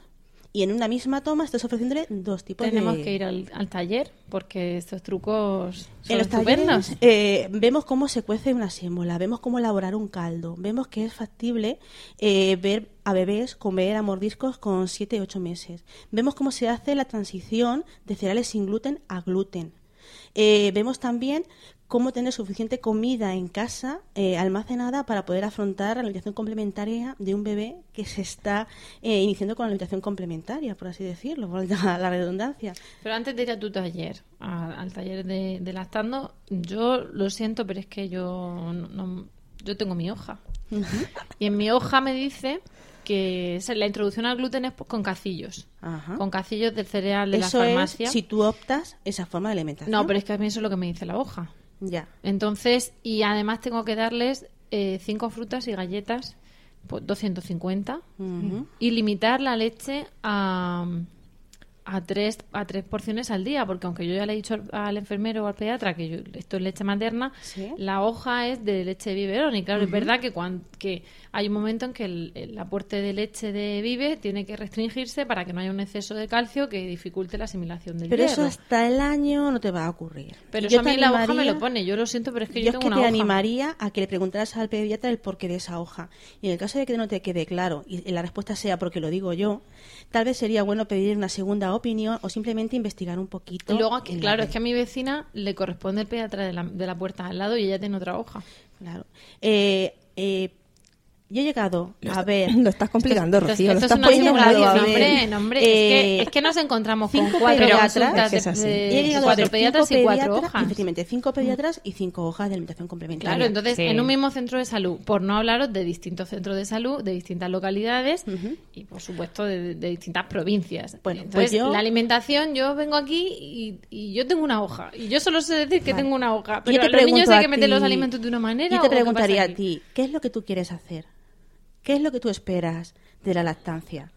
Y en una misma toma estás ofreciéndole dos tipos de... Tenemos que ir al, taller porque estos trucos son en los talleres, eh, vemos cómo se cuece una sémola, vemos cómo elaborar un caldo, vemos que es factible eh, ver a bebés comer a mordiscos con 7 8 meses. Vemos cómo se hace la transición de cereales sin gluten a gluten. Eh, vemos también cómo tener suficiente comida en casa eh, almacenada para poder afrontar la alimentación complementaria de un bebé que se está eh, iniciando con la alimentación complementaria, por así decirlo, por la redundancia. Pero antes de ir a tu taller, al taller de, lactando, yo lo siento, pero es que yo no, yo tengo mi hoja. Y en mi hoja me dice que la introducción al gluten es con cacillos. Con cacillos de cereal de la farmacia. si tú optas esa forma de alimentación. No, pero es que a mí eso es lo que me dice la hoja. Ya. Entonces, y además tengo que darles eh, cinco frutas y galletas, pues 250, y limitar la leche a, a tres, a tres porciones al día, porque aunque yo ya le he dicho al, enfermero o al pediatra que yo, esto es leche materna, la hoja es de leche de biberón. Y claro, es verdad que, cuando, que hay un momento en que el, aporte de leche de Vive tiene que restringirse para que no haya un exceso de calcio que dificulte la asimilación del Pero eso hasta el año no te va a ocurrir. Pero eso a mí la hoja me lo pone, yo lo siento, pero es que yo, yo tengo es que te animaría a que le preguntaras al pediatra el porqué de esa hoja. Y en el caso de que no te quede claro y la respuesta sea porque lo digo yo, tal vez sería bueno pedir una segunda opinión o simplemente investigar un poquito. Y luego, claro, es que a mi vecina le corresponde el pediatra de la, de la puerta al lado y ella tiene otra hoja. Claro. Eh, eh, yo he llegado a ver. Lo estás complicando, Rocío. Esto, lo estás poniendo Hombre, hombre, eh, es, que, nos encontramos con cuatro pediatras, cuatro pediatras y cuatro hojas. Efectivamente, cinco pediatras y cinco hojas de alimentación complementaria. Claro, entonces, en un mismo centro de salud, por no hablaros de distintos centros de salud, de distintas localidades y, por supuesto, de, distintas provincias. Bueno, pues entonces, la alimentación, yo vengo aquí y, yo tengo una hoja. Y yo solo sé decir que tengo una hoja. Pero te los niños hay que meter los alimentos de una manera. Yo te preguntaría a ti, ¿qué es lo que tú quieres hacer? ¿Qué es lo que tú esperas de la lactancia?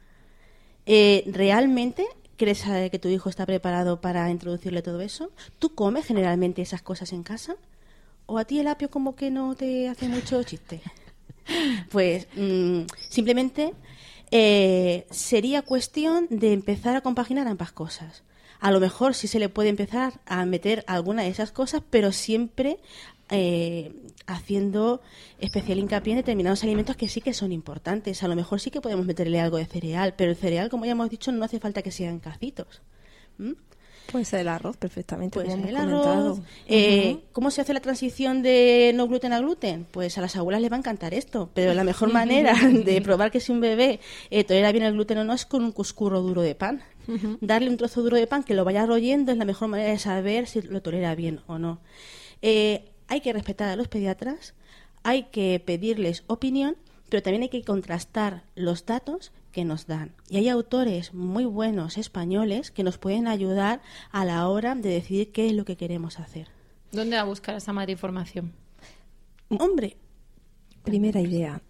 Eh, ¿Realmente crees que tu hijo está preparado para introducirle todo eso? ¿Tú comes generalmente esas cosas en casa? ¿O a ti el apio como que no te hace mucho chiste? Pues mm, simplemente eh, sería cuestión de empezar a compaginar ambas cosas. A lo mejor sí se le puede empezar a meter alguna de esas cosas, pero siempre eh, haciendo especial hincapié en determinados alimentos que sí que son importantes. A lo mejor sí que podemos meterle algo de cereal, pero el cereal, como ya hemos dicho, no hace falta que sean cacitos. Puede ser el arroz perfectamente. Puede ser el arroz. Eh, ¿Cómo se hace la transición de no gluten a gluten? Pues a las abuelas les va a encantar esto, pero la mejor manera de probar que si un bebé eh, tolera bien el gluten o no es con un cuscurro duro de pan. Darle un trozo duro de pan que lo vaya royendo es la mejor manera de saber si lo tolera bien o no. Eh, hay que respetar a los pediatras, hay que pedirles opinión, pero también hay que contrastar los datos que nos dan. Y hay autores muy buenos españoles que nos pueden ayudar a la hora de decidir qué es lo que queremos hacer. ¿Dónde va a buscar esa madre información? Hombre. Primera idea,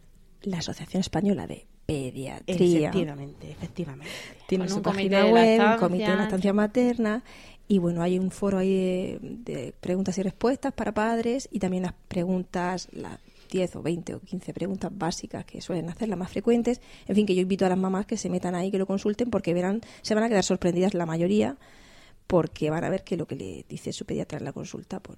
la Asociación Española de Pediatría. Efectivamente, efectivamente. Tiene su página web, un comité de lactancia materna y bueno, hay un foro ahí de, preguntas y respuestas para padres y también las preguntas, las 10 o 20 o 15 preguntas básicas que suelen hacer, las más frecuentes. En fin, que yo invito a las mamás que se metan ahí, que lo consulten, porque verán, se van a quedar sorprendidas la mayoría porque van a ver que lo que le dice su pediatra en la consulta, pues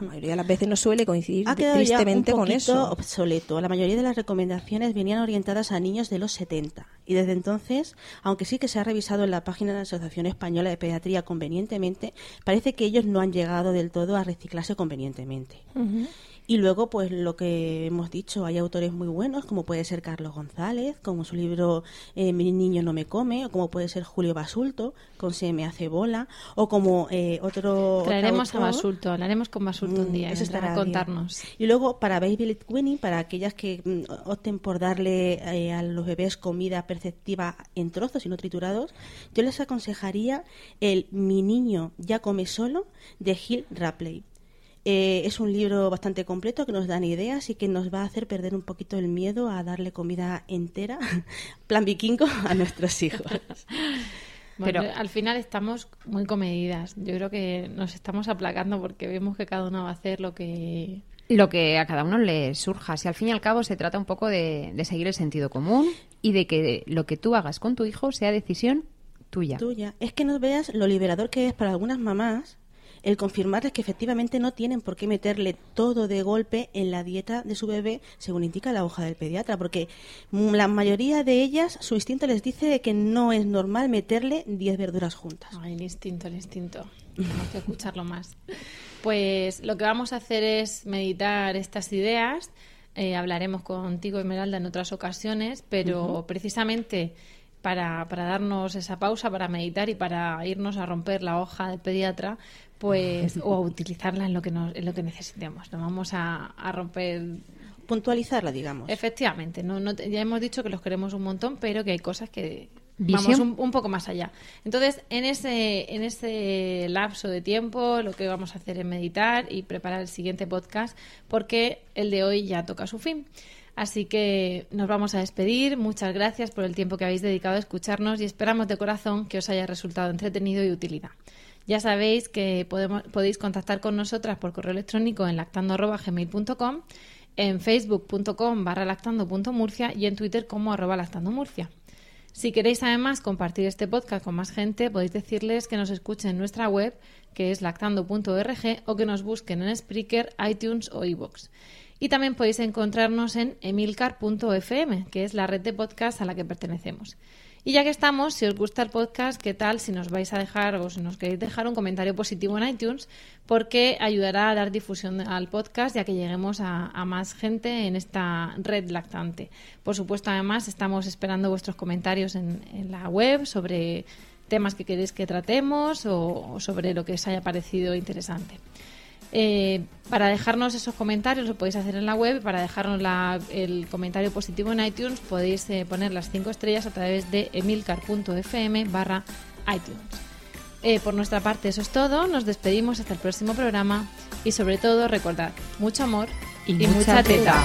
la mayoría de las veces no suele coincidir ha quedado tristemente ya un con eso. obsoleto. La mayoría de las recomendaciones venían orientadas a niños de los 70 y desde entonces, aunque sí que se ha revisado en la página de la Asociación Española de Pediatría convenientemente, parece que ellos no han llegado del todo a reciclarse convenientemente. Y luego, pues lo que hemos dicho, hay autores muy buenos, como puede ser Carlos González, como su libro eh, Mi niño no me come, o como puede ser Julio Basulto, con Se me hace bola, o como eh, otro... Traeremos a Basulto, hablaremos con Basulto un mm, día, eso estará a contarnos. Y luego, para Baby Winnie, para aquellas que mm, opten por darle eh, a los bebés comida perceptiva en trozos y no triturados, yo les aconsejaría el Mi niño ya come solo, de Gil Rapley. Eh, es un libro bastante completo que nos dan ideas y que nos va a hacer perder un poquito el miedo a darle comida entera, plan vikingo, a nuestros hijos. Pero al final estamos muy comedidas. Yo creo que nos estamos aplacando porque vemos que cada uno va a hacer lo que lo que a cada uno le surja. Si al fin y al cabo se trata un poco de, de seguir el sentido común y de que lo que tú hagas con tu hijo sea decisión tuya. Tuya. Es que no veas lo liberador que es para algunas mamás el confirmarles que efectivamente no tienen por qué meterle todo de golpe en la dieta de su bebé, según indica la hoja del pediatra, porque la mayoría de ellas, su instinto les dice que no es normal meterle 10 verduras juntas. Ay, el instinto, el instinto. Tenemos que escucharlo más. Pues lo que vamos a hacer es meditar estas ideas. Eh, hablaremos contigo, Esmeralda, en otras ocasiones, pero precisamente para, para, darnos esa pausa, para meditar y para irnos a romper la hoja del pediatra, pues o a utilizarla en lo que nos, en lo que necesitemos. No vamos a, a romper puntualizarla, digamos. Efectivamente, no, no, ya hemos dicho que los queremos un montón, pero que hay cosas que vamos un, poco más allá. Entonces, en ese, en ese lapso de tiempo, lo que vamos a hacer es meditar y preparar el siguiente podcast, porque el de hoy ya toca su fin. Así que nos vamos a despedir. Muchas gracias por el tiempo que habéis dedicado a escucharnos y esperamos de corazón que os haya resultado entretenido y utilidad. Ya sabéis que podéis contactar con nosotras por correo electrónico en lactando.gmail.com, en facebook.com barra lactando.murcia y en twitter como arroba lactandomurcia. Si queréis además compartir este podcast con más gente, podéis decirles que nos escuchen en nuestra web, que es lactando.org, o que nos busquen en Spreaker, iTunes o iVoox. Y también podéis encontrarnos en emilcar.fm, que es la red de podcast a la que pertenecemos. Y ya que estamos, si os gusta el podcast, ¿qué tal si nos vais a dejar o si nos queréis dejar un comentario positivo en iTunes? Porque ayudará a dar difusión al podcast ya que lleguemos a, más gente en esta red lactante. Por supuesto, además, estamos esperando vuestros comentarios en, en la web sobre temas que queréis que tratemos o sobre lo que os haya parecido interesante. Eh, para dejarnos esos comentarios lo podéis hacer en la web. Para dejarnos el comentario positivo en iTunes podéis eh, poner las 5 estrellas a través de emilcar.fm barra iTunes. Eh, por nuestra parte eso es todo. Nos despedimos hasta el próximo programa y sobre todo recordad mucho amor y, mucha, teta.